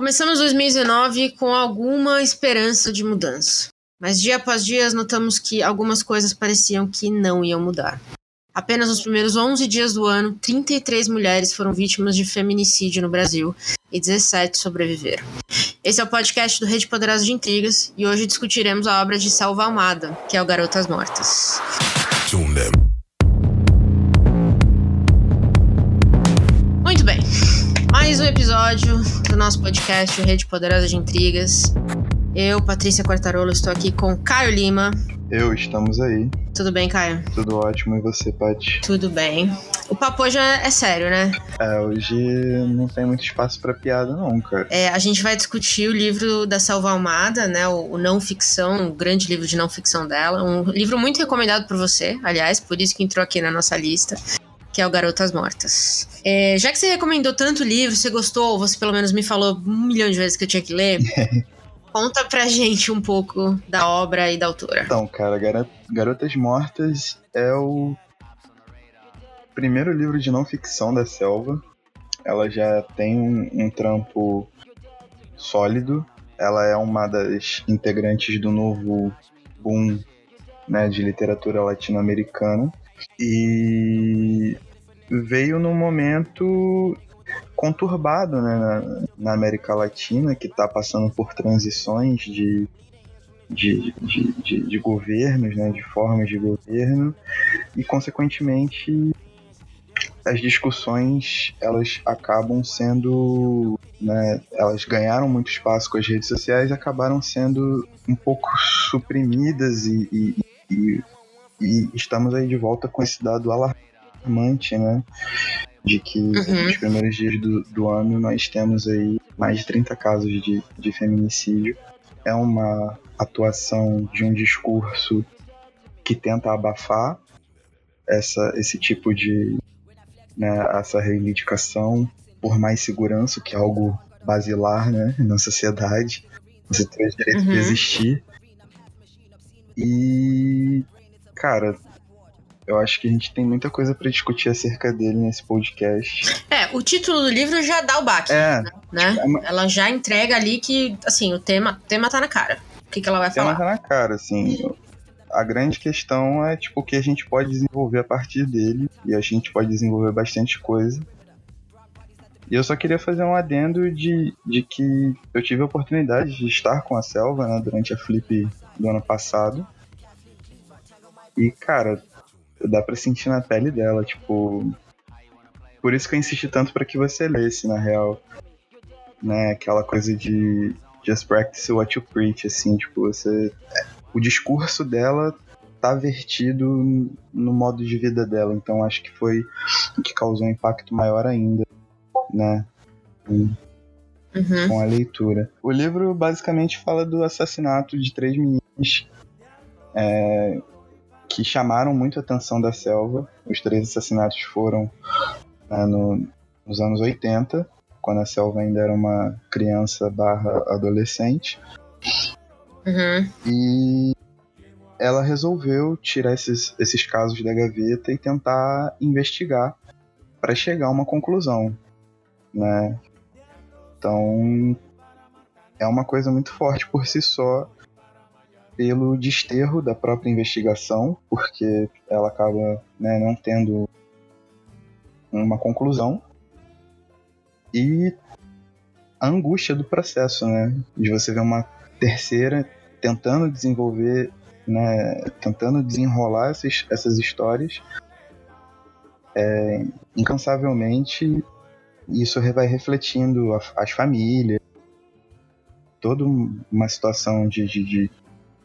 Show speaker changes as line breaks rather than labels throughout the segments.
Começamos 2019 com alguma esperança de mudança. Mas dia após dia notamos que algumas coisas pareciam que não iam mudar. Apenas nos primeiros 11 dias do ano, 33 mulheres foram vítimas de feminicídio no Brasil e 17 sobreviveram. Esse é o podcast do Rede Poderosa de Intrigas e hoje discutiremos a obra de Selva Almada, que é o Garotas Mortas. Mais um episódio do nosso podcast Rede Poderosa de Intrigas. Eu, Patrícia Quartarolo, estou aqui com Caio Lima.
Eu, estamos aí.
Tudo bem, Caio?
Tudo ótimo, e você, Paty?
Tudo bem. O papo hoje é, é sério, né?
É, hoje não tem muito espaço para piada, não, cara.
É, a gente vai discutir o livro da Selva Almada, né? O, o Não Ficção, o grande livro de não ficção dela. Um livro muito recomendado por você, aliás, por isso que entrou aqui na nossa lista que é o Garotas Mortas. É, já que você recomendou tanto livro, você gostou, você pelo menos me falou um milhão de vezes que eu tinha que ler. Conta pra gente um pouco da obra e da autora.
Então, cara, Garotas Mortas é o primeiro livro de não ficção da Selva. Ela já tem um, um trampo sólido. Ela é uma das integrantes do novo boom né, de literatura latino-americana. E veio num momento conturbado né, na, na América Latina, que está passando por transições de, de, de, de, de governos, né, de formas de governo, e consequentemente as discussões elas acabam sendo né, elas ganharam muito espaço com as redes sociais e acabaram sendo um pouco suprimidas e, e, e, e estamos aí de volta com esse dado alarmante né de que uhum. nos primeiros dias do, do ano nós temos aí mais de 30 casos de, de feminicídio. É uma atuação de um discurso que tenta abafar essa, esse tipo de. Né, essa reivindicação por mais segurança, que é algo basilar né, na sociedade. Você tem o direito uhum. de existir. E. Cara, eu acho que a gente tem muita coisa para discutir acerca dele nesse podcast.
É, o título do livro já dá o baque, é, né? Tipo, é ela já entrega ali que, assim, o tema, o tema tá na cara. O que, que ela vai falar?
O tema tá na cara, assim. A grande questão é, tipo, o que a gente pode desenvolver a partir dele. E a gente pode desenvolver bastante coisa. E eu só queria fazer um adendo de, de que eu tive a oportunidade de estar com a Selva, né, durante a Flip do ano passado. E, cara, dá pra sentir na pele dela, tipo. Por isso que eu insisti tanto para que você lesse, na real. Né, aquela coisa de just practice what you preach, assim, tipo, você. O discurso dela tá vertido no modo de vida dela, então acho que foi o que causou um impacto maior ainda, né? Uhum. Com a leitura. O livro basicamente fala do assassinato de três meninas é, que chamaram muito a atenção da selva. Os três assassinatos foram né, no, nos anos 80, quando a selva ainda era uma criança barra adolescente.
Uhum.
E ela resolveu tirar esses, esses casos da gaveta e tentar investigar para chegar a uma conclusão, né? Então é uma coisa muito forte por si só pelo desterro da própria investigação, porque ela acaba né, não tendo uma conclusão, e a angústia do processo, né? De você ver uma terceira tentando desenvolver, né, tentando desenrolar essas, essas histórias é, incansavelmente, isso vai refletindo as famílias, toda uma situação de, de, de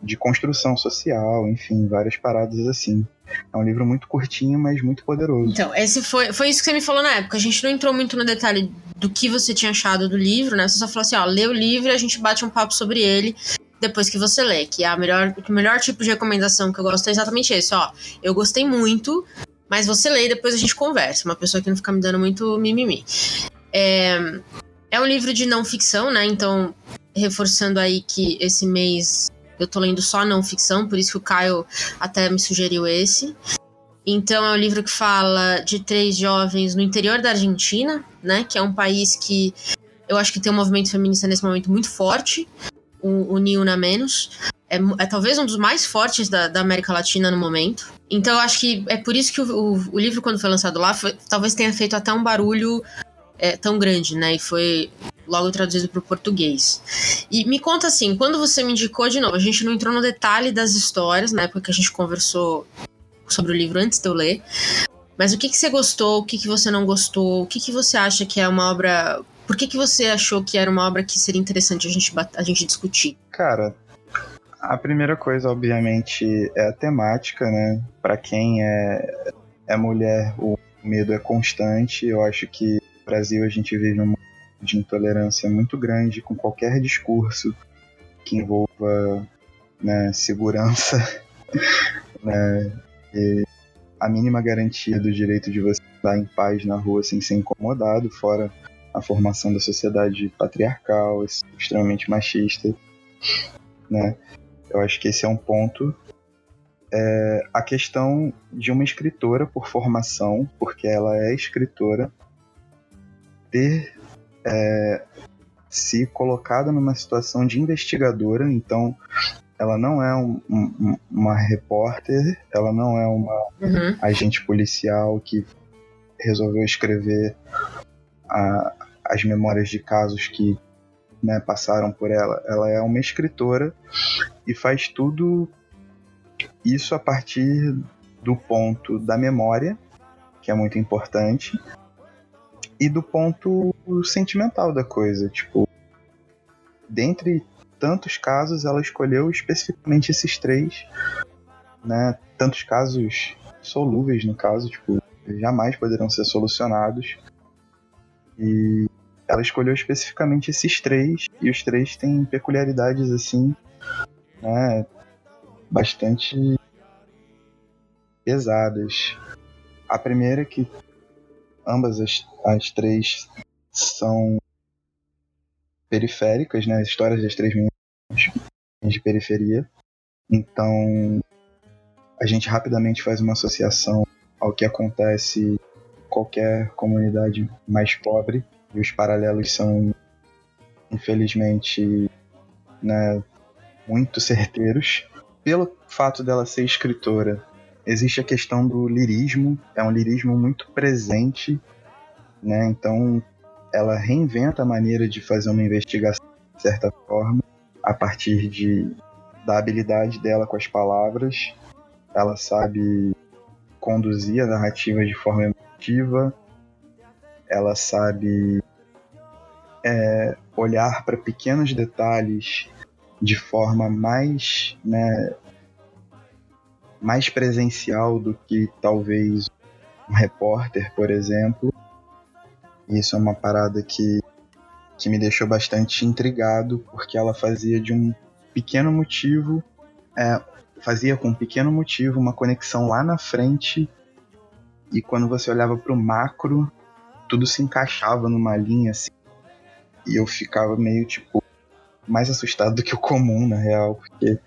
de construção social, enfim, várias paradas assim. É um livro muito curtinho, mas muito poderoso.
Então, esse foi, foi isso que você me falou na época. A gente não entrou muito no detalhe do que você tinha achado do livro, né? Você só falou assim, ó, lê o livro e a gente bate um papo sobre ele depois que você lê, que é a melhor, o melhor tipo de recomendação que eu gosto é exatamente esse, ó. Eu gostei muito, mas você lê e depois a gente conversa. Uma pessoa que não fica me dando muito mimimi. É, é um livro de não ficção, né? Então, reforçando aí que esse mês eu tô lendo só não ficção, por isso que o Caio até me sugeriu esse. Então é um livro que fala de três jovens no interior da Argentina, né? Que é um país que Eu acho que tem um movimento feminista nesse momento muito forte, o, o Niuna Menos. É, é, talvez um dos mais fortes da, da, América Latina no momento. Então eu acho que é por isso que o, o, o livro, quando foi lançado lá, foi, talvez tenha feito até um barulho é, tão grande, né? E foi logo traduzido para o português. E me conta assim, quando você me indicou de novo, a gente não entrou no detalhe das histórias, na época que a gente conversou sobre o livro antes de eu ler. Mas o que, que você gostou, o que, que você não gostou, o que, que você acha que é uma obra. Por que, que você achou que era uma obra que seria interessante a gente, a gente discutir?
Cara, a primeira coisa, obviamente, é a temática, né? Para quem é, é mulher, o medo é constante. Eu acho que no Brasil a gente vive um de intolerância muito grande com qualquer discurso que envolva né, segurança, né, a mínima garantia do direito de você estar em paz na rua sem ser incomodado, fora a formação da sociedade patriarcal, extremamente machista, né? Eu acho que esse é um ponto. É a questão de uma escritora por formação, porque ela é escritora, ter é, se colocada numa situação de investigadora, então ela não é um, um, uma repórter, ela não é uma uhum. agente policial que resolveu escrever a, as memórias de casos que né, passaram por ela. Ela é uma escritora e faz tudo isso a partir do ponto da memória, que é muito importante, e do ponto sentimental da coisa. Tipo, dentre tantos casos, ela escolheu especificamente esses três, né? Tantos casos solúveis, no caso, tipo, jamais poderão ser solucionados. E ela escolheu especificamente esses três, e os três têm peculiaridades assim, né? Bastante pesadas. A primeira é que ambas as, as três são periféricas, né? As histórias das três meninas de periferia. Então, a gente rapidamente faz uma associação ao que acontece em qualquer comunidade mais pobre. E os paralelos são, infelizmente, né, muito certeiros. Pelo fato dela ser escritora existe a questão do lirismo, é um lirismo muito presente, né? Então ela reinventa a maneira de fazer uma investigação de certa forma, a partir de, da habilidade dela com as palavras. Ela sabe conduzir a narrativa de forma emotiva, ela sabe olhar para pequenos detalhes de forma mais né, mais presencial do que talvez um repórter, por exemplo. Isso é uma parada que, que me deixou bastante intrigado, porque ela fazia de um pequeno motivo, é, fazia com um pequeno motivo uma conexão lá na frente, e quando você olhava para o macro, tudo se encaixava numa linha assim. E eu ficava meio tipo mais assustado do que o comum, na real, porque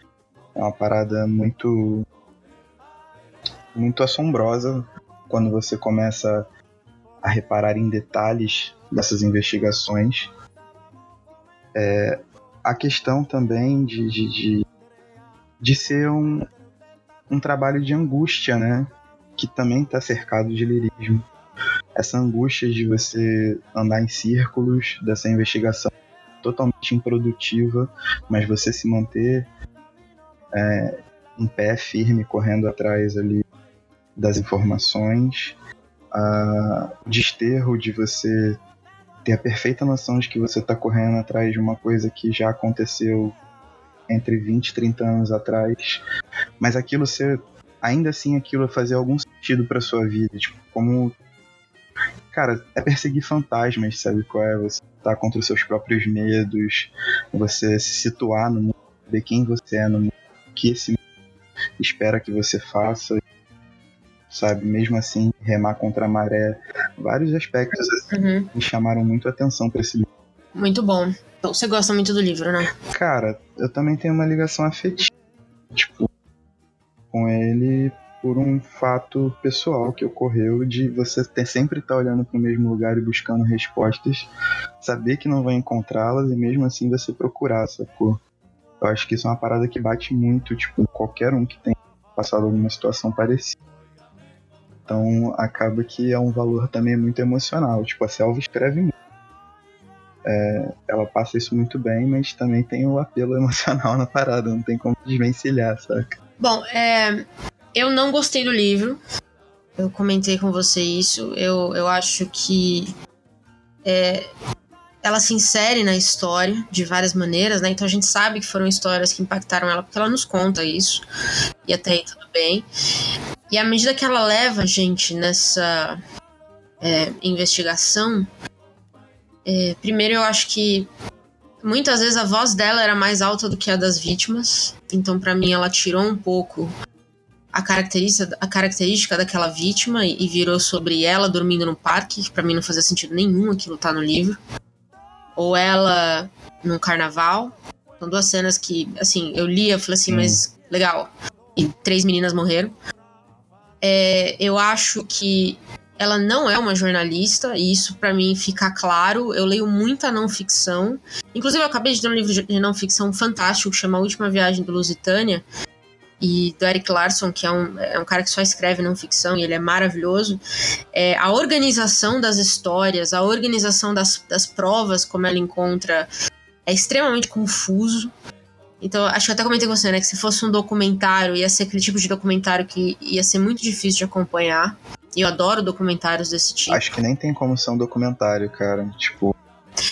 é uma parada muito muito assombrosa quando você começa a reparar em detalhes dessas investigações. É, a questão também de, de, de, de ser um, um trabalho de angústia, né? Que também está cercado de lirismo. Essa angústia de você andar em círculos, dessa investigação totalmente improdutiva, mas você se manter é, em pé firme, correndo atrás ali das informações, o desterro de você ter a perfeita noção de que você está correndo atrás de uma coisa que já aconteceu entre 20 e 30 anos atrás, mas aquilo ser ainda assim aquilo fazer algum sentido para sua vida, tipo, como cara, é perseguir fantasmas, sabe qual é? Você tá contra os seus próprios medos, você se situar no mundo, ver quem você é no mundo, o que esse mundo espera que você faça sabe? Mesmo assim, remar contra a maré. Vários aspectos assim, uhum. me chamaram muito a atenção para esse livro.
Muito bom. Então, você gosta muito do livro, né?
Cara, eu também tenho uma ligação afetiva, tipo, com ele por um fato pessoal que ocorreu de você ter, sempre estar tá olhando para o mesmo lugar e buscando respostas saber que não vai encontrá-las e mesmo assim você procurar, sacou? Eu acho que isso é uma parada que bate muito, tipo, qualquer um que tem passado alguma situação parecida. Então acaba que é um valor também muito emocional. Tipo, a Selva escreve muito. É, ela passa isso muito bem, mas também tem o apelo emocional na parada, não tem como desvencilhar, saca?
Bom, é, eu não gostei do livro. Eu comentei com você isso. Eu, eu acho que é, ela se insere na história de várias maneiras, né? Então a gente sabe que foram histórias que impactaram ela, porque ela nos conta isso. E até aí tudo bem. E à medida que ela leva a gente nessa é, investigação, é, primeiro eu acho que muitas vezes a voz dela era mais alta do que a das vítimas. Então, para mim, ela tirou um pouco a característica, a característica daquela vítima e, e virou sobre ela dormindo no parque, que pra mim não fazia sentido nenhum aquilo tá no livro. Ou ela num carnaval. São duas cenas que, assim, eu li e falei assim, hum. mas legal. E três meninas morreram. É, eu acho que ela não é uma jornalista, e isso para mim fica claro. Eu leio muita não ficção. Inclusive, eu acabei de ler um livro de não ficção fantástico que chama A Última Viagem do Lusitânia, e do Eric Larson, que é um, é um cara que só escreve não ficção e ele é maravilhoso. É, a organização das histórias, a organização das, das provas, como ela encontra, é extremamente confuso. Então, acho que até comentei com você, né? Que se fosse um documentário, ia ser aquele tipo de documentário que ia ser muito difícil de acompanhar. E eu adoro documentários desse tipo.
Acho que nem tem como ser um documentário, cara. Tipo,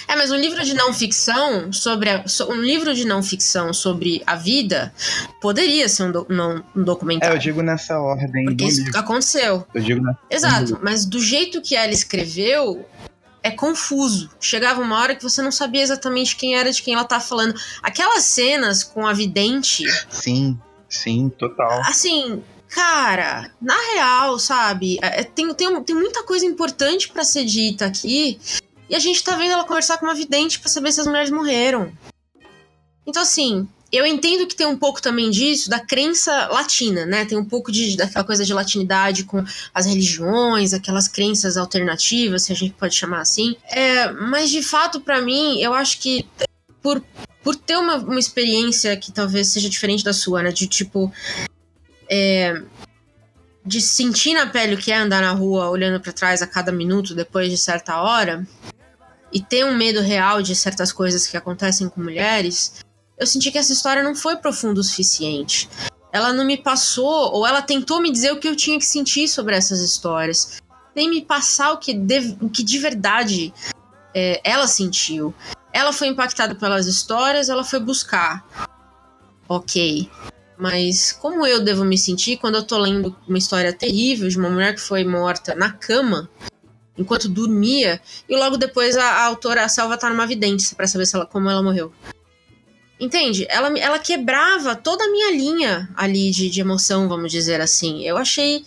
é, mas um livro de não ficção sobre a, um livro de não ficção sobre a vida poderia ser um, do, não, um documentário.
É, eu digo nessa ordem.
Porque isso livro. aconteceu.
Eu digo nessa
Exato, mas do jeito que ela escreveu, é confuso. Chegava uma hora que você não sabia exatamente quem era de quem ela tá falando. Aquelas cenas com a vidente.
Sim, sim, total.
Assim, cara, na real, sabe? É, tem, tem, tem muita coisa importante para ser dita aqui e a gente tá vendo ela conversar com uma vidente para saber se as mulheres morreram. Então, assim, eu entendo que tem um pouco também disso, da crença latina, né? Tem um pouco de, daquela coisa de latinidade com as religiões, aquelas crenças alternativas, se a gente pode chamar assim. É, mas, de fato, para mim, eu acho que por, por ter uma, uma experiência que talvez seja diferente da sua, né? De tipo. É, de sentir na pele o que é andar na rua olhando para trás a cada minuto depois de certa hora, e ter um medo real de certas coisas que acontecem com mulheres, eu senti que essa história não foi profunda o suficiente. Ela não me passou, ou ela tentou me dizer o que eu tinha que sentir sobre essas histórias, nem me passar o que de, o que de verdade é, ela sentiu. Ela foi impactada pelas histórias, ela foi buscar. Ok. Mas como eu devo me sentir quando eu tô lendo uma história terrível de uma mulher que foi morta na cama enquanto dormia, e logo depois a, a autora, a Selva, tá numa vidente para saber ela, como ela morreu. Entende? Ela, ela quebrava toda a minha linha ali de, de emoção, vamos dizer assim. Eu achei.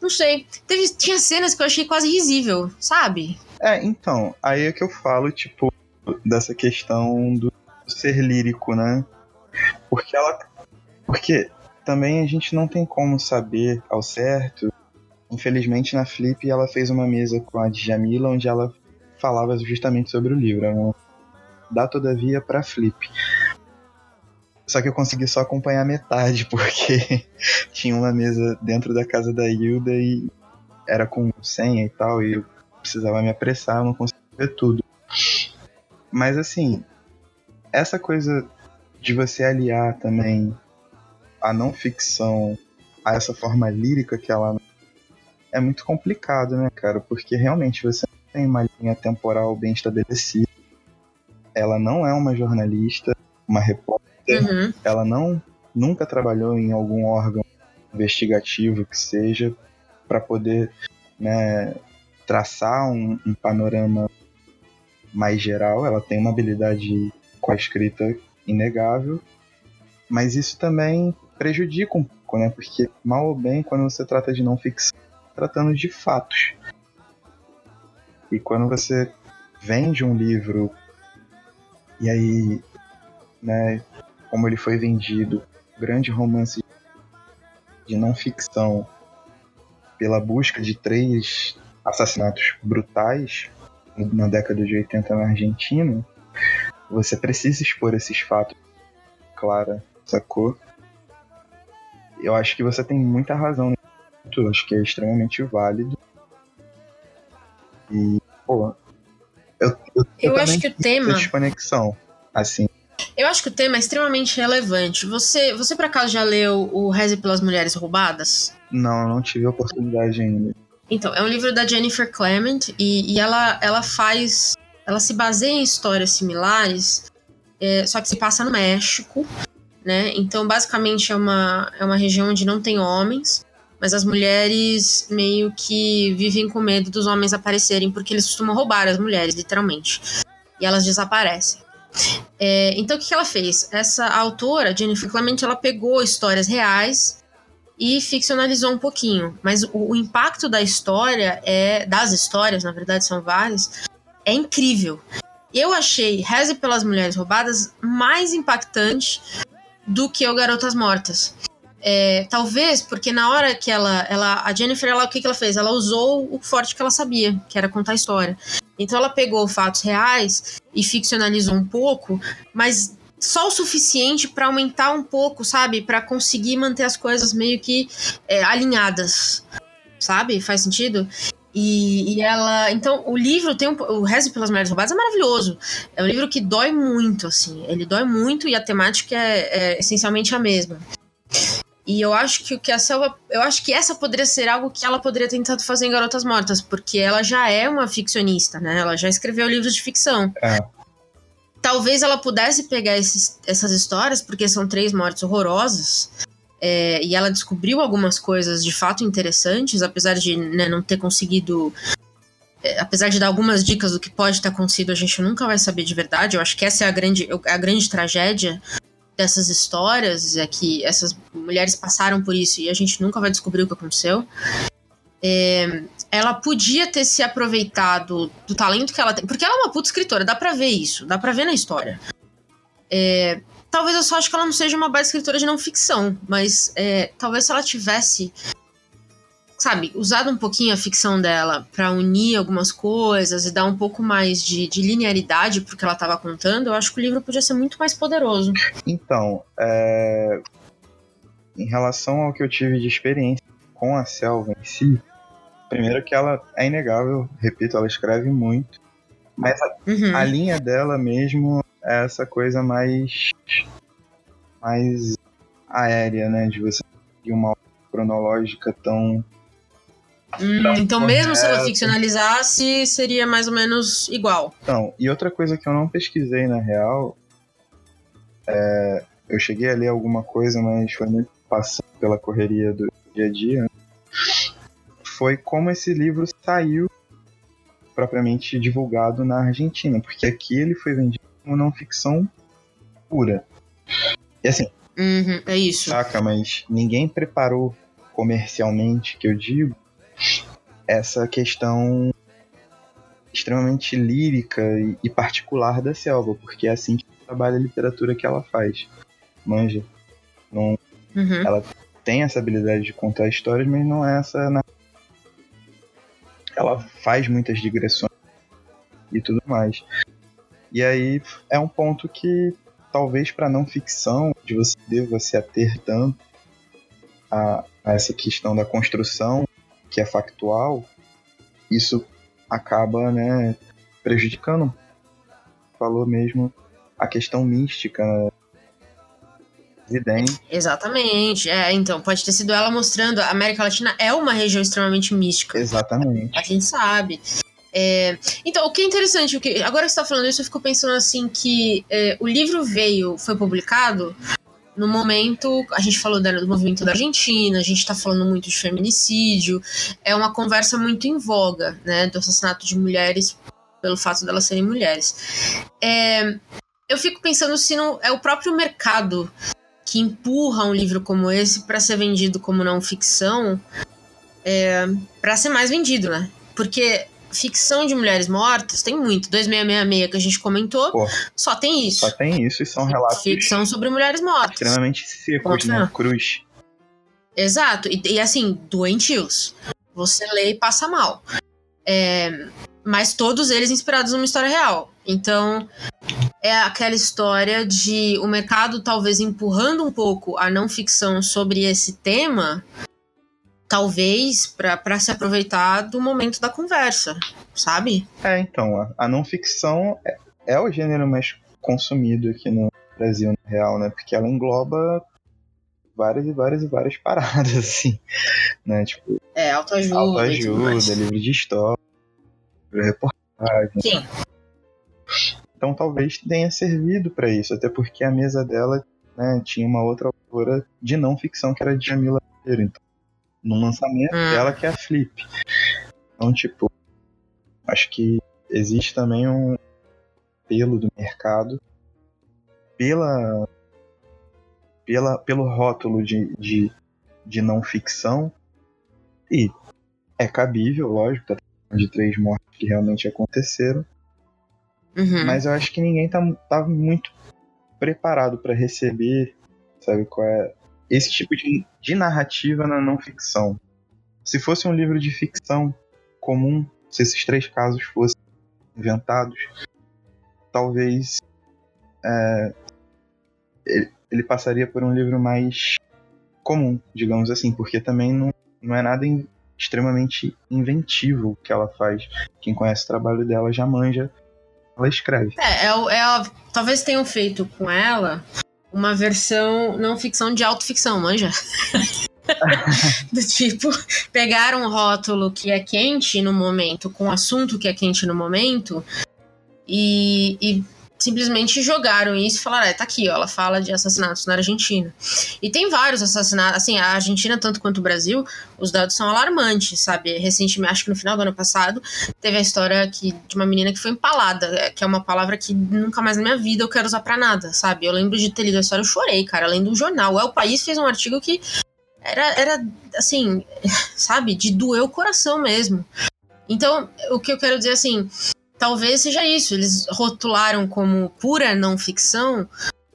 Não sei. Teve, tinha cenas que eu achei quase risível, sabe?
É, então. Aí é que eu falo, tipo, dessa questão do ser lírico, né? Porque ela. Porque também a gente não tem como saber ao certo Infelizmente, na Flip, ela fez uma mesa com a Djamila, onde ela falava justamente sobre o livro. Ela dá, todavia, para Flip. Só que eu consegui só acompanhar metade, porque tinha uma mesa dentro da casa da Hilda e era com senha e tal, e eu precisava me apressar, eu não conseguia ver tudo. Mas assim, essa coisa de você aliar também a não ficção a essa forma lírica que ela é muito complicado, né, cara? Porque realmente você não tem uma linha temporal bem estabelecida. Ela não é uma jornalista, uma repórter. Uhum. Ela não nunca trabalhou em algum órgão investigativo que seja para poder né, traçar um, um panorama mais geral. Ela tem uma habilidade com a escrita inegável, mas isso também prejudica um pouco, né? Porque mal ou bem, quando você trata de não ficção, tratando de fatos. E quando você vende um livro e aí, né, como ele foi vendido, grande romance de não ficção pela busca de três assassinatos brutais, na década de 80 na Argentina, você precisa expor esses fatos clara, sacou? Eu acho que você tem muita razão acho que é extremamente válido. E, pô, eu, eu,
eu acho que o tema.
Desconexão, assim.
Eu acho que o tema é extremamente relevante. Você, você por acaso já leu o Reze pelas Mulheres Roubadas?
Não, não tive a oportunidade ainda.
Então, é um livro da Jennifer Clement e, e ela, ela faz. Ela se baseia em histórias similares, é, só que se passa no México, né? Então, basicamente, é uma, é uma região onde não tem homens, mas as mulheres meio que vivem com medo dos homens aparecerem, porque eles costumam roubar as mulheres, literalmente. E elas desaparecem. É, então, o que, ela fez? Essa autora, Jennifer Clement, ela pegou histórias reais e ficcionalizou um pouquinho. Mas o, o, impacto da história é. das histórias, na verdade, são várias, é incrível. Eu achei Reze pelas Mulheres Roubadas mais impactante do que o Garotas Mortas. É, talvez porque na hora que ela, ela a Jennifer, ela, o que, que ela fez? Ela usou o forte que ela sabia, que era contar a história. Então ela pegou fatos reais e ficcionalizou um pouco, mas só o suficiente para aumentar um pouco, sabe? Para conseguir manter as coisas meio que é, alinhadas, sabe? Faz sentido? E, e, ela. Então, o livro tem um. O Rezo pelas Mulheres Roubadas é maravilhoso. É um livro que dói muito, assim. Ele dói muito e a temática é, é essencialmente a mesma. E eu acho que o que a Selva. Eu acho que essa poderia ser algo que ela poderia ter tentado fazer em Garotas Mortas, porque ela já é uma ficcionista, né? Ela já escreveu livros de ficção. É. Talvez ela pudesse pegar esses, essas histórias, porque são três mortes horrorosas. É, e ela descobriu algumas coisas de fato interessantes, apesar de né, não ter conseguido. É, apesar de dar algumas dicas do que pode ter acontecido, a gente nunca vai saber de verdade. Eu acho que essa é a grande, a grande tragédia dessas histórias, é que essas mulheres passaram por isso e a gente nunca vai descobrir o que aconteceu. É, ela podia ter se aproveitado do talento que ela tem, porque ela é uma puta escritora, dá pra ver isso, dá pra ver na história. É, talvez eu só acho que ela não seja uma baita escritora de não ficção, mas é, talvez se ela tivesse sabe, usado um pouquinho a ficção dela para unir algumas coisas e dar um pouco mais de, de linearidade pro que ela estava contando, eu acho que o livro podia ser muito mais poderoso.
Então, é... em relação ao que eu tive de experiência com a selva em si, primeiro que ela é inegável, repito, ela escreve muito, mas a, uhum. a linha dela mesmo é essa coisa mais mais aérea, né, de você de uma cronológica tão
Hum, então, mesmo se ela ficcionalizasse, seria mais ou menos igual.
Então, e outra coisa que eu não pesquisei na real, é, eu cheguei a ler alguma coisa, mas foi muito passando pela correria do dia a dia, foi como esse livro saiu propriamente divulgado na Argentina, porque aqui ele foi vendido como não ficção pura. E assim.
Uhum, é isso.
Saca, mas ninguém preparou comercialmente, que eu digo, essa questão extremamente lírica e, particular da selva, porque é assim que trabalha a literatura que ela faz. Manja. Não, uhum. Ela tem essa habilidade de contar histórias, mas não é essa. Na... Ela faz muitas digressões e tudo mais. E aí é um ponto que talvez para não ficção, de você deva se ater tanto a, a essa questão da construção que é factual, isso acaba, né, prejudicando. Falou mesmo a questão mística, né? evidente.
Exatamente. É, então, pode ter sido ela mostrando. A América Latina é uma região extremamente mística.
Exatamente.
A gente sabe. É, então, o que é interessante, o que, agora que você está falando isso, eu fico pensando assim que é, o livro veio, foi publicado no momento, a gente falou do movimento da Argentina, a gente está falando muito de feminicídio, é uma conversa muito em voga, né, do assassinato de mulheres pelo fato delas serem mulheres. É, eu fico pensando se não é o próprio mercado que empurra um livro como esse para ser vendido como não ficção, é, para ser mais vendido, né? Porque ficção de mulheres mortas tem muito. 2666 que a gente comentou, Pô, só tem isso.
Só tem isso e são relatos.
Ficção sobre mulheres mortas.
Extremamente secos, né? Cruz.
Exato. E, e, assim, doentios. Você lê e passa mal. É, mas todos eles inspirados numa história real. Então, é aquela história de o mercado talvez empurrando um pouco a não ficção sobre esse tema, talvez para se aproveitar do momento da conversa, sabe?
É, então, a, a não ficção é, é, o gênero mais consumido aqui no Brasil, na real, né? Porque ela engloba várias e várias e várias paradas, assim, né? Tipo,
é, autoajuda,
autoajuda livro de história, reportagem.
Sim.
Então talvez tenha servido para isso, até porque a mesa dela né, tinha uma outra autora de não ficção que era Jamila Ribeiro. Então, no lançamento hum. dela que é a Flip. Então, tipo, acho que existe também um apelo do mercado pela, pela pelo rótulo de, de, de não ficção e é cabível, lógico, tá de três mortes que realmente aconteceram.
Uhum.
Mas eu acho que ninguém tá, tá muito preparado para receber, sabe, qual é esse tipo de, de narrativa na não ficção. Se fosse um livro de ficção comum, se esses três casos fossem inventados, talvez é, ele, ele, passaria por um livro mais comum, digamos assim, porque também não, não é nada in, extremamente inventivo que ela faz. Quem conhece o trabalho dela já manja. Ela escreve.
É, é, é, talvez tenham feito com ela uma versão não ficção de autoficção, manja? do tipo, pegar um rótulo que é quente no momento, com um assunto que é quente no momento, e, e simplesmente jogaram isso e falaram: é, tá aqui, ó, ela fala de assassinatos na Argentina. E tem vários assassinatos, assim, a Argentina, tanto quanto o Brasil, os dados são alarmantes, sabe? Recentemente, acho que no final do ano passado, teve a história que, de uma menina que foi empalada, é, que é uma palavra que nunca mais na minha vida eu quero usar pra nada, sabe? Eu lembro de ter lido a história, eu chorei, cara, além do jornal. É, o país fez um artigo que era, era assim, sabe, de doer o coração mesmo. Então, o que eu quero dizer assim, talvez seja isso. Eles rotularam como pura não ficção,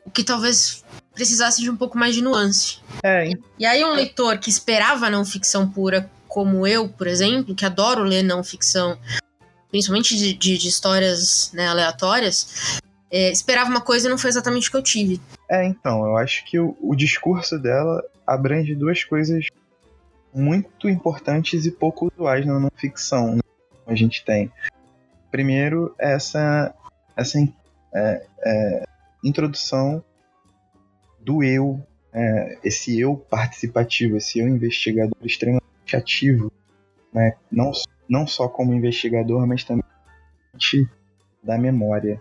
o que talvez precisasse de um pouco mais de nuance.
É,
e aí um leitor que esperava não ficção pura, como eu, por exemplo, que adoro ler não ficção, principalmente de, de, de histórias né, aleatórias, é, esperava uma coisa e não foi exatamente o que eu tive.
É, então, eu acho que o, o discurso dela abrange duas coisas muito importantes e pouco usuais na não ficção né, que a gente tem. Primeiro, essa, essa é, é, introdução do eu, é, esse eu participativo, esse eu investigador extremamente ativo, né? não, não só como investigador, mas também da memória,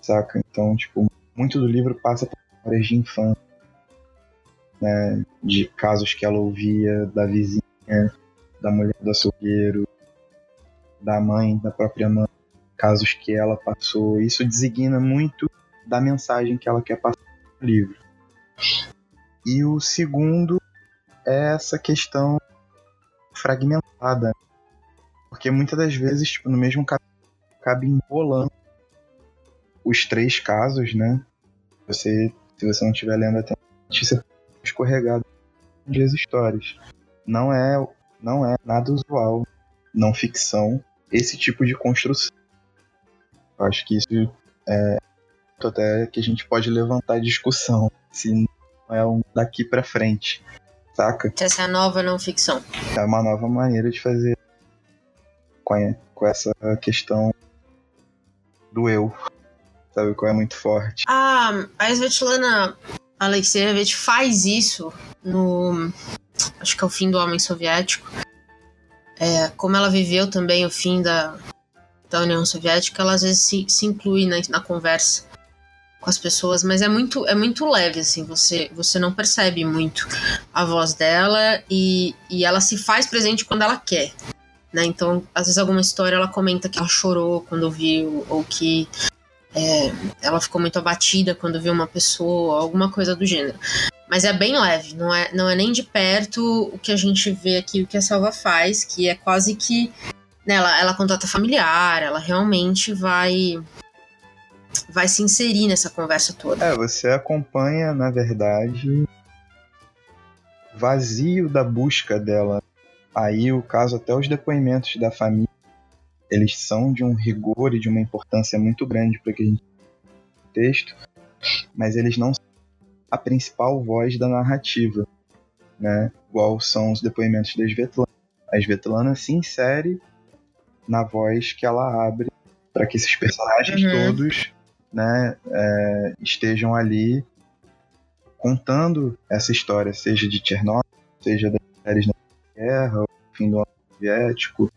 saca? Então, tipo, muito do livro passa por memórias de infância, né? de casos que ela ouvia da vizinha, da mulher do açougueiro, da mãe, da própria mãe, casos que ela passou. Isso designa muito da mensagem que ela quer passar no livro. E o segundo é essa questão fragmentada. Porque muitas das vezes, tipo, no mesmo capítulo, acaba embolando os três casos, né? Você, se você não estiver lendo até você escorregado as histórias. Não é, não é nada usual, não ficção, esse tipo de construção. Eu acho que isso é até que a gente pode levantar discussão se não é um daqui para frente, saca?
Essa é a nova não ficção.
É uma nova maneira de fazer com, a, com essa questão do eu, sabe? Qual é muito forte.
Ah, a Svetlana Alexeyevich faz isso no. Acho que é o fim do Homem Soviético. É, como ela viveu também o fim da, da União Soviética, ela às vezes se, se inclui na, na, conversa com as pessoas, mas é muito, é muito leve, assim, você, você não percebe muito a voz dela e, e ela se faz presente quando ela quer. Né? Então, às vezes, alguma história ela comenta que ela chorou quando viu, ou que é, ela ficou muito abatida quando viu uma pessoa, alguma coisa do gênero. Mas é bem leve, não é, não é nem de perto o que a gente vê aqui, o que a Selva faz, que é quase que né, ela, ela familiar, ela realmente vai vai se inserir nessa conversa toda.
É, você acompanha, na verdade, vazio da busca dela. Aí o caso até os depoimentos da família eles são de um rigor e de uma importância muito grande para que a gente texto, mas eles não são a principal voz da narrativa, né? Igual são os depoimentos da Svetlana. A Svetlana se insere na voz que ela abre para que esses personagens uhum. todos, né, é, estejam ali contando essa história, seja de Chernobyl, seja das mulheres na guerra, o fim do ano soviético,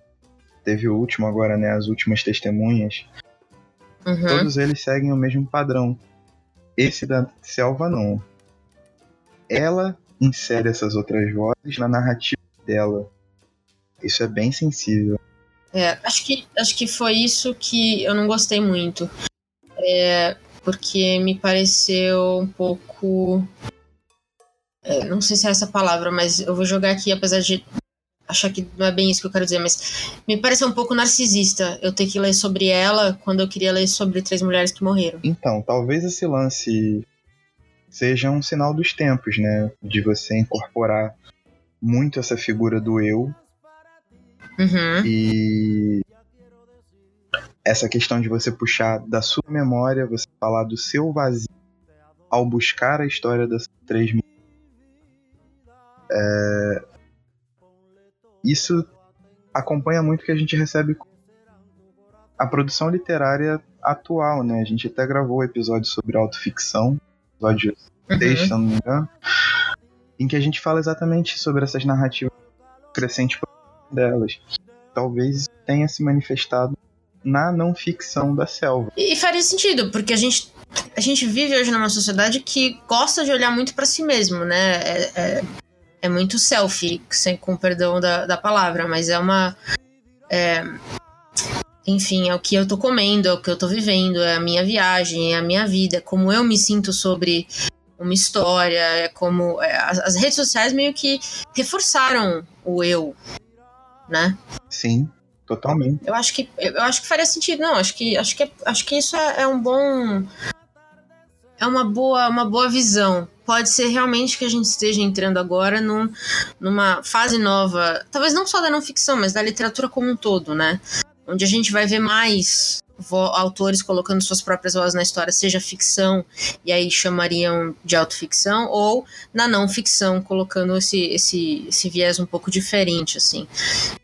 teve o último agora, né, as últimas testemunhas. Uhum. Todos eles seguem o mesmo padrão. Esse da Selva não. Ela insere essas outras vozes na narrativa dela. Isso é bem sensível.
É, acho que, acho que foi isso que eu não gostei muito. É, porque me pareceu um pouco. É, não sei se é essa palavra, mas eu vou jogar aqui, apesar de achar que não é bem isso que eu quero dizer, mas me parece um pouco narcisista eu ter que ler sobre ela quando eu queria ler sobre três mulheres que morreram.
Então, talvez esse lance seja um sinal dos tempos, né? De você incorporar muito essa figura do eu.
Uhum.
E essa questão de você puxar da sua memória, você falar do seu vazio ao buscar a história das três é, isso acompanha muito o que a gente recebe a produção literária atual, né? A gente até gravou um episódio sobre autoficção, episódio uhum. 10, se não me engano, em que a gente fala exatamente sobre essas narrativas crescentes delas. Talvez tenha se manifestado na não ficção da selva.
E faria sentido, porque a gente a gente vive hoje numa sociedade que gosta de olhar muito para si mesmo, né? É, é, é muito selfie, sem, com perdão da, da palavra, mas é uma. É, enfim, é o que eu tô comendo, é o que eu tô vivendo, é a minha viagem, é a minha vida, é como eu me sinto sobre uma história, é como. É, as, as, redes sociais meio que reforçaram o eu, né?
Sim, totalmente.
Eu acho que, eu acho que faria sentido, não, acho que, acho que, acho que isso é, é um bom. É uma boa, uma boa visão pode ser realmente que a gente esteja entrando agora num, numa fase nova, talvez não só da não ficção, mas da literatura como um todo, né? Onde a gente vai ver mais autores colocando suas próprias vozes na história, seja ficção, e aí chamariam de autoficção, ou na não ficção, colocando esse, esse, esse viés um pouco diferente, assim.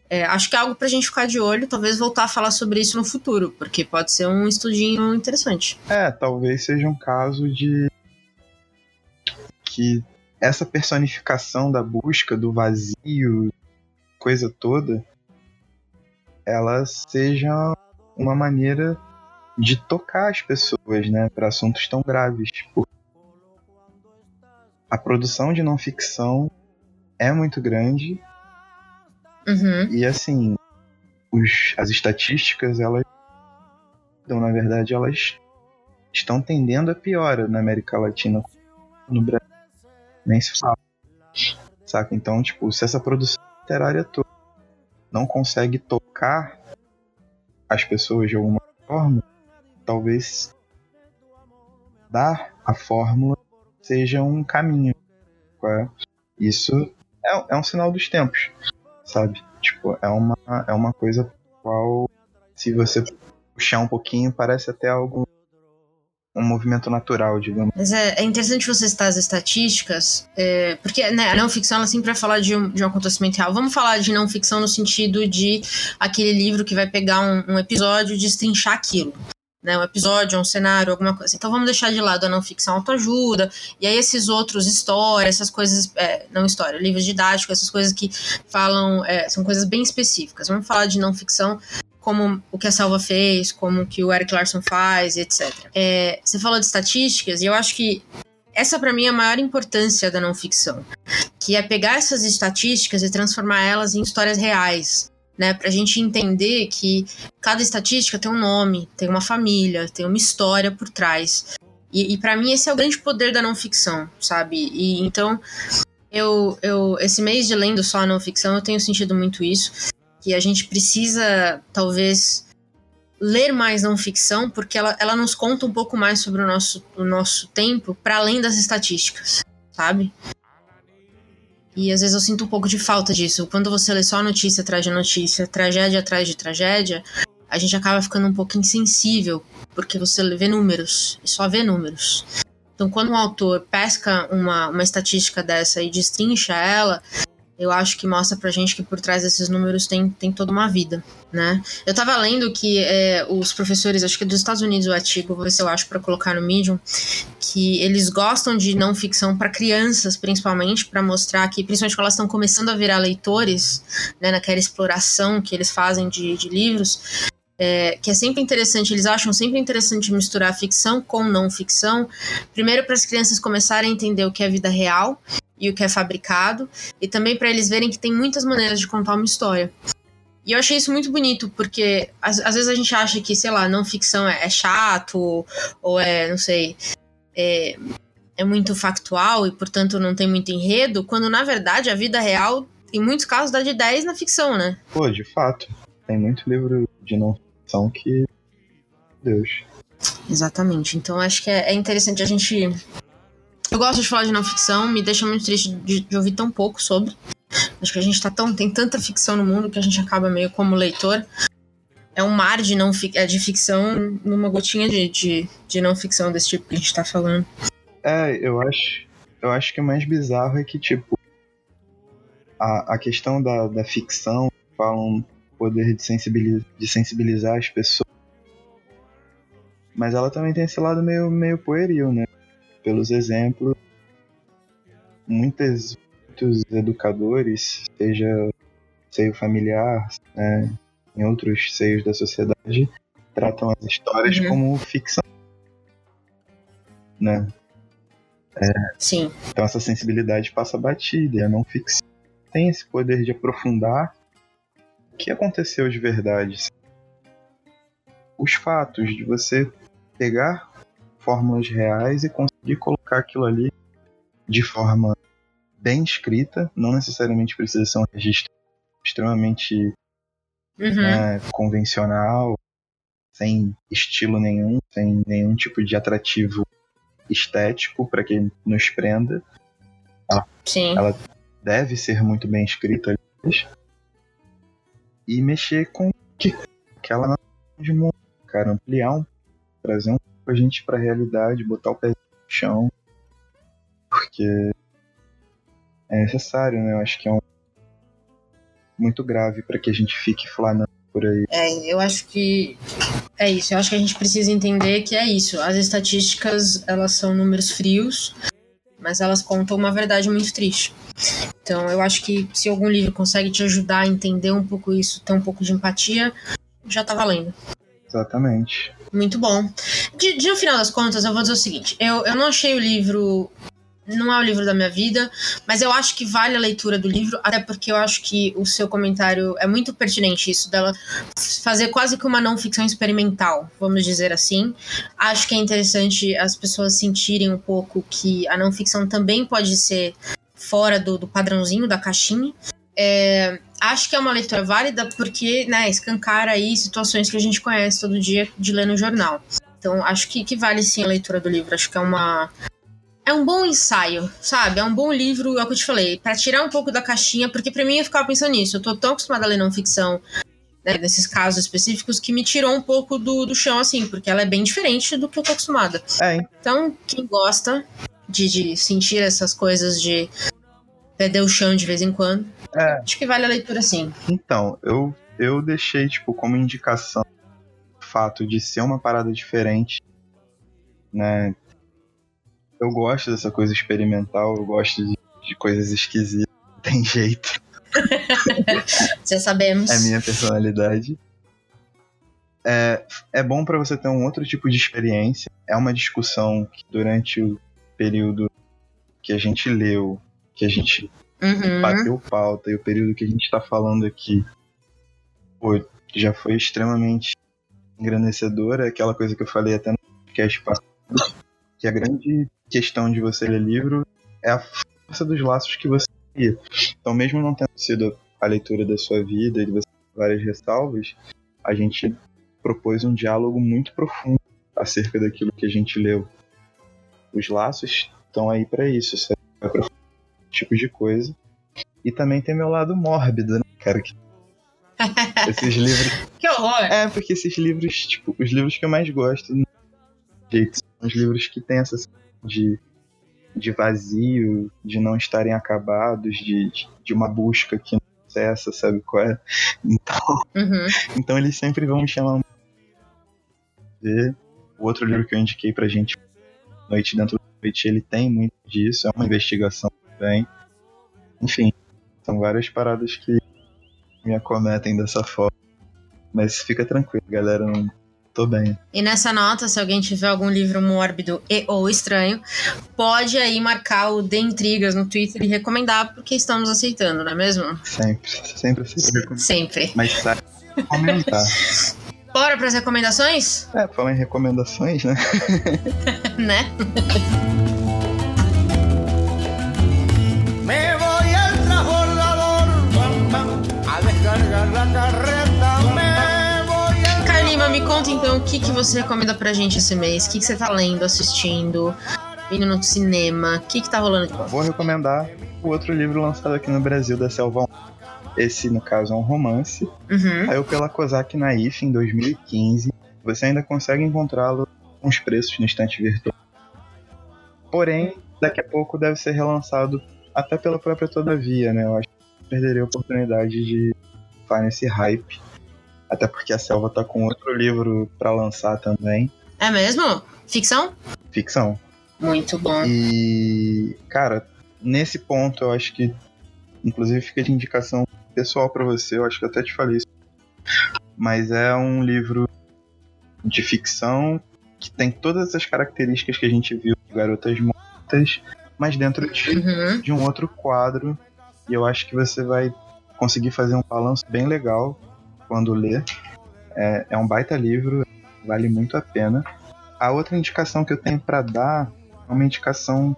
É, acho que é algo pra gente ficar de olho, talvez voltar a falar sobre isso no futuro, porque pode ser um estudinho interessante.
É, talvez seja um caso de que essa personificação da busca, do vazio, coisa toda, ela seja uma maneira de tocar as pessoas, né, para assuntos tão graves. A produção de não ficção é muito grande
uhum.
e assim, os, as estatísticas elas, então, na verdade, elas estão tendendo a piora na América Latina, no Brasil nem se fala. Saca? Então, tipo, se essa produção literária toda não consegue tocar as pessoas de alguma forma, talvez dar a fórmula seja um caminho. É? Isso é, é um sinal dos tempos, sabe? Tipo, é uma, é uma coisa qual, se você puxar um pouquinho, parece até algo um movimento natural, digamos.
Mas é, é interessante você citar as estatísticas, é, porque né, a não ficção ela sempre vai falar de um, de um acontecimento real. Vamos falar de não ficção no sentido de aquele livro que vai pegar um, um episódio e destrinchar aquilo. Né, um episódio, um cenário, alguma coisa. Então vamos deixar de lado a não ficção autoajuda, e aí esses outros histórias, essas coisas, é, não história, livros didáticos, essas coisas que falam, é, são coisas bem específicas. Vamos falar de não ficção como o que a Salva fez, como que o Eric Larson faz, etc. É, você falou de estatísticas, e eu acho que essa para mim é a maior importância da não ficção, que é pegar essas estatísticas e transformar elas em histórias reais, né, pra gente entender que cada estatística tem um nome, tem uma família, tem uma história por trás. E, e para mim esse é o grande poder da não ficção, sabe? E então eu, eu esse mês de lendo só a não ficção eu tenho sentido muito isso que a gente precisa, talvez, ler mais não ficção, porque ela, ela nos conta um pouco mais sobre o nosso, o nosso tempo, para além das estatísticas, sabe? E às vezes eu sinto um pouco de falta disso. Quando você lê só notícia atrás de notícia, tragédia atrás de tragédia, a gente acaba ficando um pouco insensível, porque você vê números, e só vê números. Então, quando um autor pesca uma, uma estatística dessa e destrincha ela, eu acho que mostra pra gente que por trás desses números tem, tem toda uma vida, né? Eu tava lendo que é, os professores, acho que dos Estados Unidos o artigo, vou ver se eu acho para colocar no Medium, que eles gostam de não ficção para crianças, principalmente, para mostrar que, principalmente quando elas estão começando a virar leitores, né, naquela exploração que eles fazem de, de livros, é, que é sempre interessante, eles acham sempre interessante misturar ficção com não ficção. Primeiro, para as crianças começarem a entender o que é vida real e o que é fabricado, e também para eles verem que tem muitas maneiras de contar uma história. E eu achei isso muito bonito, porque às, às vezes a gente acha que, sei lá, não ficção é, é chato, ou é, não sei, é, é muito factual e, portanto, não tem muito enredo, quando na verdade a vida real, em muitos casos, dá de 10 na ficção, né?
Pô, de fato. Tem muito livro de não ficção que. Deus.
Exatamente. Então acho que é, é interessante a gente. Eu gosto de falar de não ficção, me deixa muito triste de, de, ouvir tão pouco sobre. Acho que a gente tá tão. tem tanta ficção no mundo que a gente acaba meio como leitor. É um mar de, não, é de ficção numa gotinha de, de, de não ficção desse tipo que a gente tá falando.
É, eu acho. Eu acho que o mais bizarro é que, tipo, a, a questão da, da ficção, falam poder de sensibilizar, de sensibilizar as pessoas. Mas ela também tem esse lado meio, meio pueril, né? Pelos exemplos, muitas, muitos educadores, seja seio familiar, né, em outros seios da sociedade, tratam as histórias uhum. como ficção. Né?
É, Sim.
Então essa sensibilidade passa batida, e a não ficção tem esse poder de aprofundar que aconteceu de verdade. Os fatos de você pegar fórmulas reais e conseguir colocar aquilo ali de forma bem escrita, não necessariamente precisa ser um registro extremamente uhum. né, convencional, sem estilo nenhum, sem nenhum tipo de atrativo estético para que nos prenda.
Ela, Sim.
ela deve ser muito bem escrita. E mexer com que, aquela de mundo, cara, ampliar um, trazer um pouco a gente pra realidade, botar o pé chão, porque é necessário, né? Eu acho que é um muito grave para que a gente fique flanando por aí.
É, eu acho que é isso. Eu acho que a gente precisa entender que é isso. As estatísticas, elas são números frios, mas elas contam uma verdade muito triste. Então, eu acho que se algum livro consegue te ajudar a entender um pouco isso, ter um pouco de empatia, já tá valendo.
Exatamente.
Muito bom. De, de, no final das contas, eu vou dizer o seguinte: eu, eu não achei o livro não é o livro da minha vida, mas eu acho que vale a leitura do livro, até porque eu acho que o seu comentário é muito pertinente, isso dela fazer quase que uma não ficção experimental, vamos dizer assim. Acho que é interessante as pessoas sentirem um pouco que a não ficção também pode ser fora do, do padrãozinho da caixinha. É, acho que é uma leitura válida porque, né, escancara aí situações que a gente conhece todo dia de ler no jornal. Então, acho que, que vale sim a leitura do livro. Acho que é uma, é um bom ensaio, sabe? É um bom livro, é o que eu te falei, para tirar um pouco da caixinha, porque para mim eu ficava pensando nisso. Eu tô tão acostumada a ler não ficção, né, nesses casos específicos, que me tirou um pouco do, do chão, assim, porque ela é bem diferente do que eu tô acostumada.
É,
então, quem gosta de, de sentir essas coisas de perder o chão de vez em quando, é. acho que vale a leitura sim.
Então, eu, eu deixei, tipo, como indicação o fato de ser uma parada diferente, né? eu gosto dessa coisa experimental, eu gosto de, de coisas esquisitas, tem jeito.
Já sabemos.
É minha personalidade. É, é bom para você ter um outro tipo de experiência. É uma discussão que durante o período que a gente leu, que a gente uhum. bateu pauta, e o período que a gente está falando aqui, pô, já foi extremamente engrandecedora. É aquela coisa que eu falei até no podcast passado, que a grande questão de você ler livro é a força dos laços que você cria. Então, mesmo não tendo sido a leitura da sua vida e de você várias ressalvas, a gente propôs um diálogo muito profundo acerca daquilo que a gente leu. Os laços estão aí para isso, é para tipo de coisa. E também tem meu lado mórbido, né, cara? Que esses livros.
Que horror!
É, porque esses livros, tipo, os livros que eu mais gosto, jeito, são os livros que tem essa de, de vazio, de não estarem acabados, de, de uma busca que não cessa, sabe qual é? Então,
Uhum.
então eles sempre vão me chamar. O outro livro que eu indiquei pra gente, Noite Dentro da Noite, ele tem muito disso, é uma investigação também. Enfim, são várias paradas que me acometem dessa forma. Mas fica tranquilo, galera, não tô bem.
E nessa nota, se alguém tiver algum livro mórbido e ou estranho, pode aí marcar o The Intrigas no Twitter e recomendar, porque estamos aceitando, não é mesmo?
Sempre, sempre assim.
Sempre.
Mas sabe comentar.
Bora pras recomendações?
É, falar em recomendações, né?
né? conta então o que, que você recomenda pra gente esse mês. O que, que você tá lendo, assistindo, indo no cinema? O que, que tá rolando de bom?
Vou recomendar o outro livro lançado aqui no Brasil da Selva. Esse, no caso, é um romance.
Uhum.
Saiu pela Kozak Naif em 2015. Você ainda consegue encontrá-lo com os preços no estante virtual. Porém, daqui a pouco deve ser relançado até pela própria Todavia, né? Eu acho que perderia a oportunidade de estar nesse hype. Até porque a Selva tá com outro livro para lançar também.
É mesmo? Ficção?
Ficção.
Muito bom.
E, cara, nesse ponto eu acho que, inclusive, fica de indicação pessoal para você. Eu acho que eu até te falei isso. Mas é um livro de ficção que tem todas as características que a gente viu de Garotas Mortas, mas dentro de,
Uhum.
de um outro quadro. E eu acho que você vai conseguir fazer um balanço bem legal quando ler. É, é um baita livro, vale muito a pena. A outra indicação que eu tenho para dar é uma indicação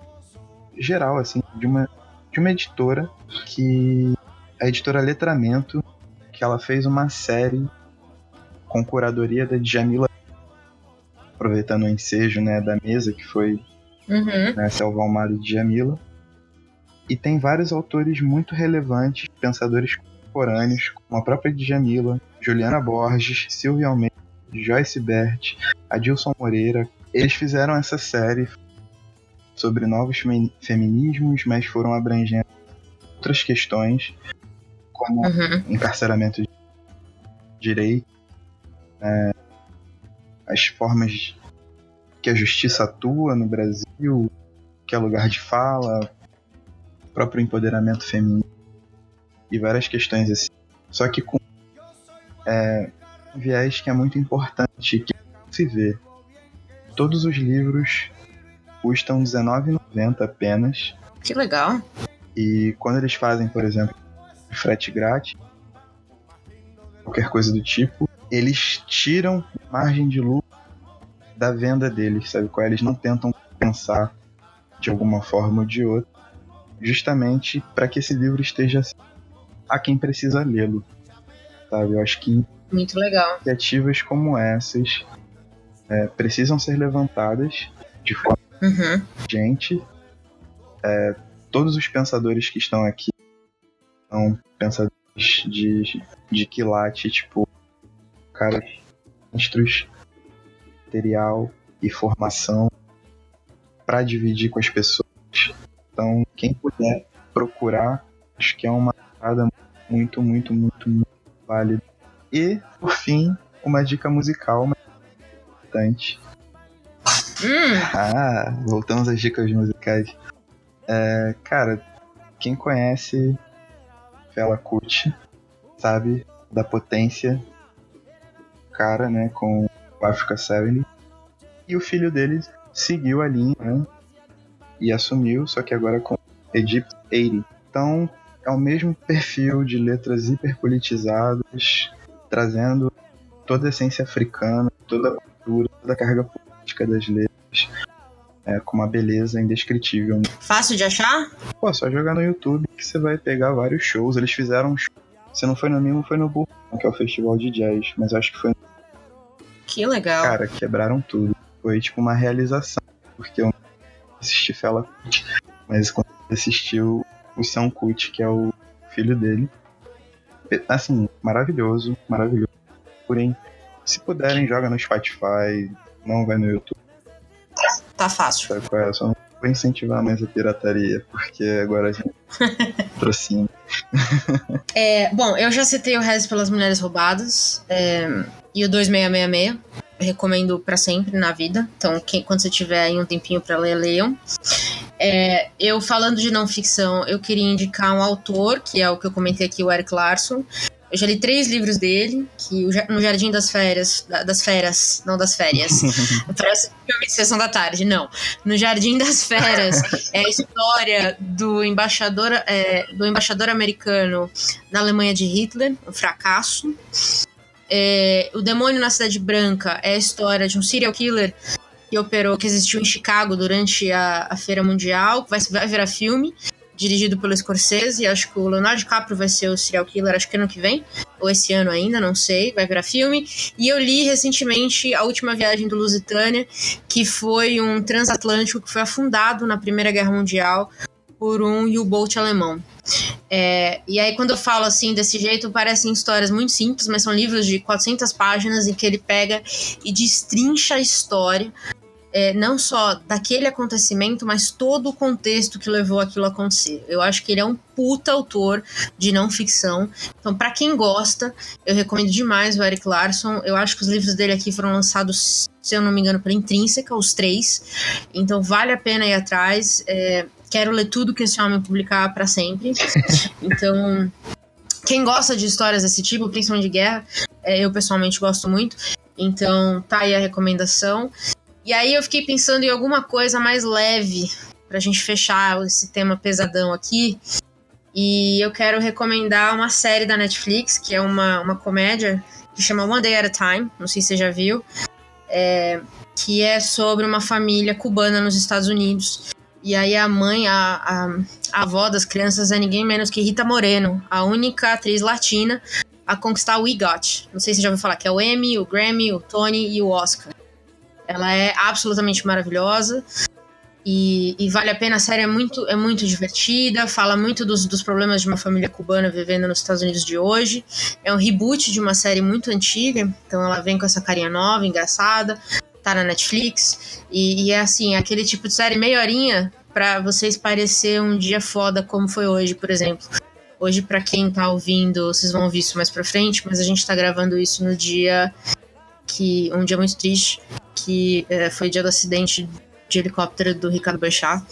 geral, assim, de uma, de uma editora que a editora Letramento, que ela fez uma série com curadoria da Djamila, aproveitando o ensejo né, da mesa que foi
Uhum.
né, Selva Almada e Djamila. E tem vários autores muito relevantes, pensadores contemporâneos, como a própria Djamila, Juliana Borges, Silvia Almeida, Joyce Bert, Adilson Moreira. Eles fizeram essa série sobre novos femi- feminismos, mas foram abrangendo outras questões, como
Uhum.
encarceramento de direito, né, as formas que a justiça atua no Brasil, que é lugar de fala, próprio empoderamento feminino e várias questões assim. Só que com é, um viés que é muito importante que se vê. Todos os livros custam R$19,90 apenas.
Que legal.
E quando eles fazem, por exemplo, frete grátis, qualquer coisa do tipo, eles tiram margem de lucro da venda deles, sabe qual? é? Eles não tentam pensar de alguma forma ou de outra, justamente para que esse livro esteja a quem precisa lê-lo, sabe? Eu acho que
Muito legal.
iniciativas como essas é, precisam ser levantadas de forma
Uhum.
gente. É, todos os pensadores que estão aqui são pensadores de, de quilate, tipo, caras monstros, material e formação para dividir com as pessoas. Então, quem puder procurar, acho que é uma parada muito, muito, muito, muito válida. E, por fim, uma dica musical mais importante.
Hum,
Ah, voltamos às dicas musicais. É, cara, quem conhece Fela Kuti sabe da potência do cara, né, com o Africa 70. E o filho dele seguiu a linha, né, e assumiu, só que agora com Egypt 80. Então, é o mesmo perfil de letras hiperpolitizadas, trazendo toda a essência africana, toda a cultura, toda a carga política das letras é, com uma beleza indescritível.
fácil de achar?
Pô, só jogar no YouTube que você vai pegar vários shows. Eles fizeram um show. Se não foi no Mimo, foi no Burro, que é o festival de jazz. Mas eu acho que foi.
Que legal.
Cara, quebraram tudo. Foi tipo uma realização. Porque eu assisti Fela mas quando eu assisti o, Sam Kuti, que é o filho dele, assim, maravilhoso, maravilhoso. Porém, se puderem, joga no Spotify, não vai no YouTube.
Tá fácil.
Sabe qual é? Só não vou incentivar mais a pirataria, porque agora a gente patrocina.
É, bom, eu já citei o Res pelas Mulheres Roubadas é, e o 2666. Eu recomendo pra sempre na vida. Então, quem, quando você tiver aí um tempinho pra ler, leiam. É, eu falando de não ficção, eu queria indicar um autor, que é o que eu comentei aqui, o Eric Larson. Eu já li três livros dele, que no Jardim das Férias, da- das Feras, não das férias. Parece filme de sessão da tarde, não. No Jardim das Feras é a história do embaixador, é, do embaixador americano na Alemanha de Hitler, o fracasso. É, o Demônio na Cidade Branca é a história de um serial killer que operou, que existiu em Chicago durante a, a Feira Mundial, vai, vai virar filme, dirigido pelo Scorsese, acho que o Leonardo DiCaprio vai ser o serial killer, acho que ano que vem, ou esse ano ainda, não sei, vai virar filme. E eu li recentemente A Última Viagem do Lusitânia, que foi um transatlântico que foi afundado na Primeira Guerra Mundial por um U-boat alemão. É, e aí, quando eu falo assim, desse jeito, parecem histórias muito simples, mas são livros de 400 páginas em que ele pega e destrincha a história, é, não só daquele acontecimento, mas todo o contexto que levou aquilo a acontecer. Eu acho que ele é um puta autor de não ficção. Então, para quem gosta, eu recomendo demais o Eric Larson. Eu acho que os livros dele aqui foram lançados, se eu não me engano, pela Intrínseca, os três. Então, vale a pena ir atrás. É, quero ler tudo que esse homem publicar para sempre. Então, quem gosta de histórias desse tipo, principalmente de guerra, é, eu pessoalmente gosto muito. Então, tá aí a recomendação. E aí eu fiquei pensando em alguma coisa mais leve pra gente fechar esse tema pesadão aqui. E eu quero recomendar uma série da Netflix, que é uma, uma comédia que chama One Day at a Time. Não sei se você já viu. É, que é sobre uma família cubana nos Estados Unidos. E aí a mãe, a, a, a avó das crianças é ninguém menos que Rita Moreno, a única atriz latina a conquistar o EGOT. Não sei se você já ouviu falar, que é o Emmy, o Grammy, o Tony e o Oscar. Ela é absolutamente maravilhosa. E, e vale a pena, a série é muito, é muito divertida, fala muito dos, dos problemas de uma família cubana vivendo nos Estados Unidos de hoje. É um reboot de uma série muito antiga, então ela vem com essa carinha nova, engraçada, tá na Netflix. E, e é assim, aquele tipo de série meia horinha pra vocês parecer um dia foda como foi hoje, por exemplo. Hoje, pra quem tá ouvindo, vocês vão ouvir isso mais pra frente, mas a gente tá gravando isso no dia que. um dia muito triste, que é, foi o dia do acidente de helicóptero do Ricardo Boechat.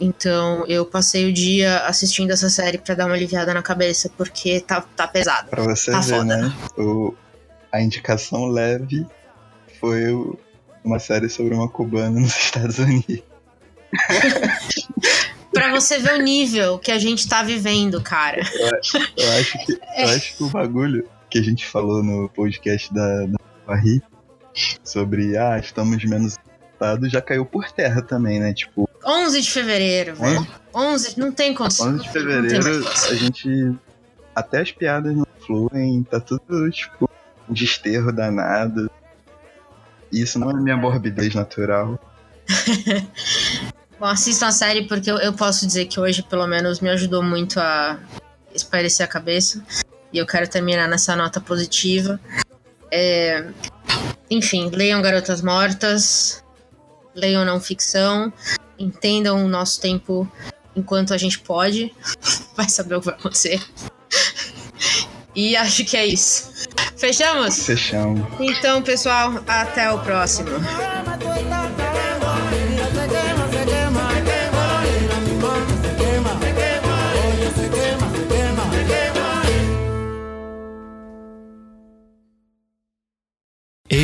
Então eu passei o dia assistindo essa série pra dar uma aliviada na cabeça, porque tá, tá pesado.
Pra você
Tá
ver,
foda.
né? O, a indicação leve foi o- uma série sobre uma cubana nos Estados Unidos.
Pra você ver o nível que a gente tá vivendo, cara.
Eu acho que, eu acho que o bagulho que a gente falou no podcast da, da Barri sobre, ah, estamos menos afetados, já caiu por terra também, né? Tipo,
11 de fevereiro, velho. 11, não tem condição.
11 de fevereiro, a gente. Até as piadas não fluem, tá tudo, tipo, um desterro danado. Isso não é minha morbidez natural.
Bom, assistam a série porque eu, eu posso dizer que hoje, pelo menos, me ajudou muito a espairecer a cabeça. E eu quero terminar nessa nota positiva. É, Enfim, leiam Garotas Mortas, leiam não ficção, entendam o nosso tempo enquanto a gente pode. Vai saber o que vai acontecer. E acho que é isso. Fechamos?
Fechamos.
Então, pessoal, até o próximo.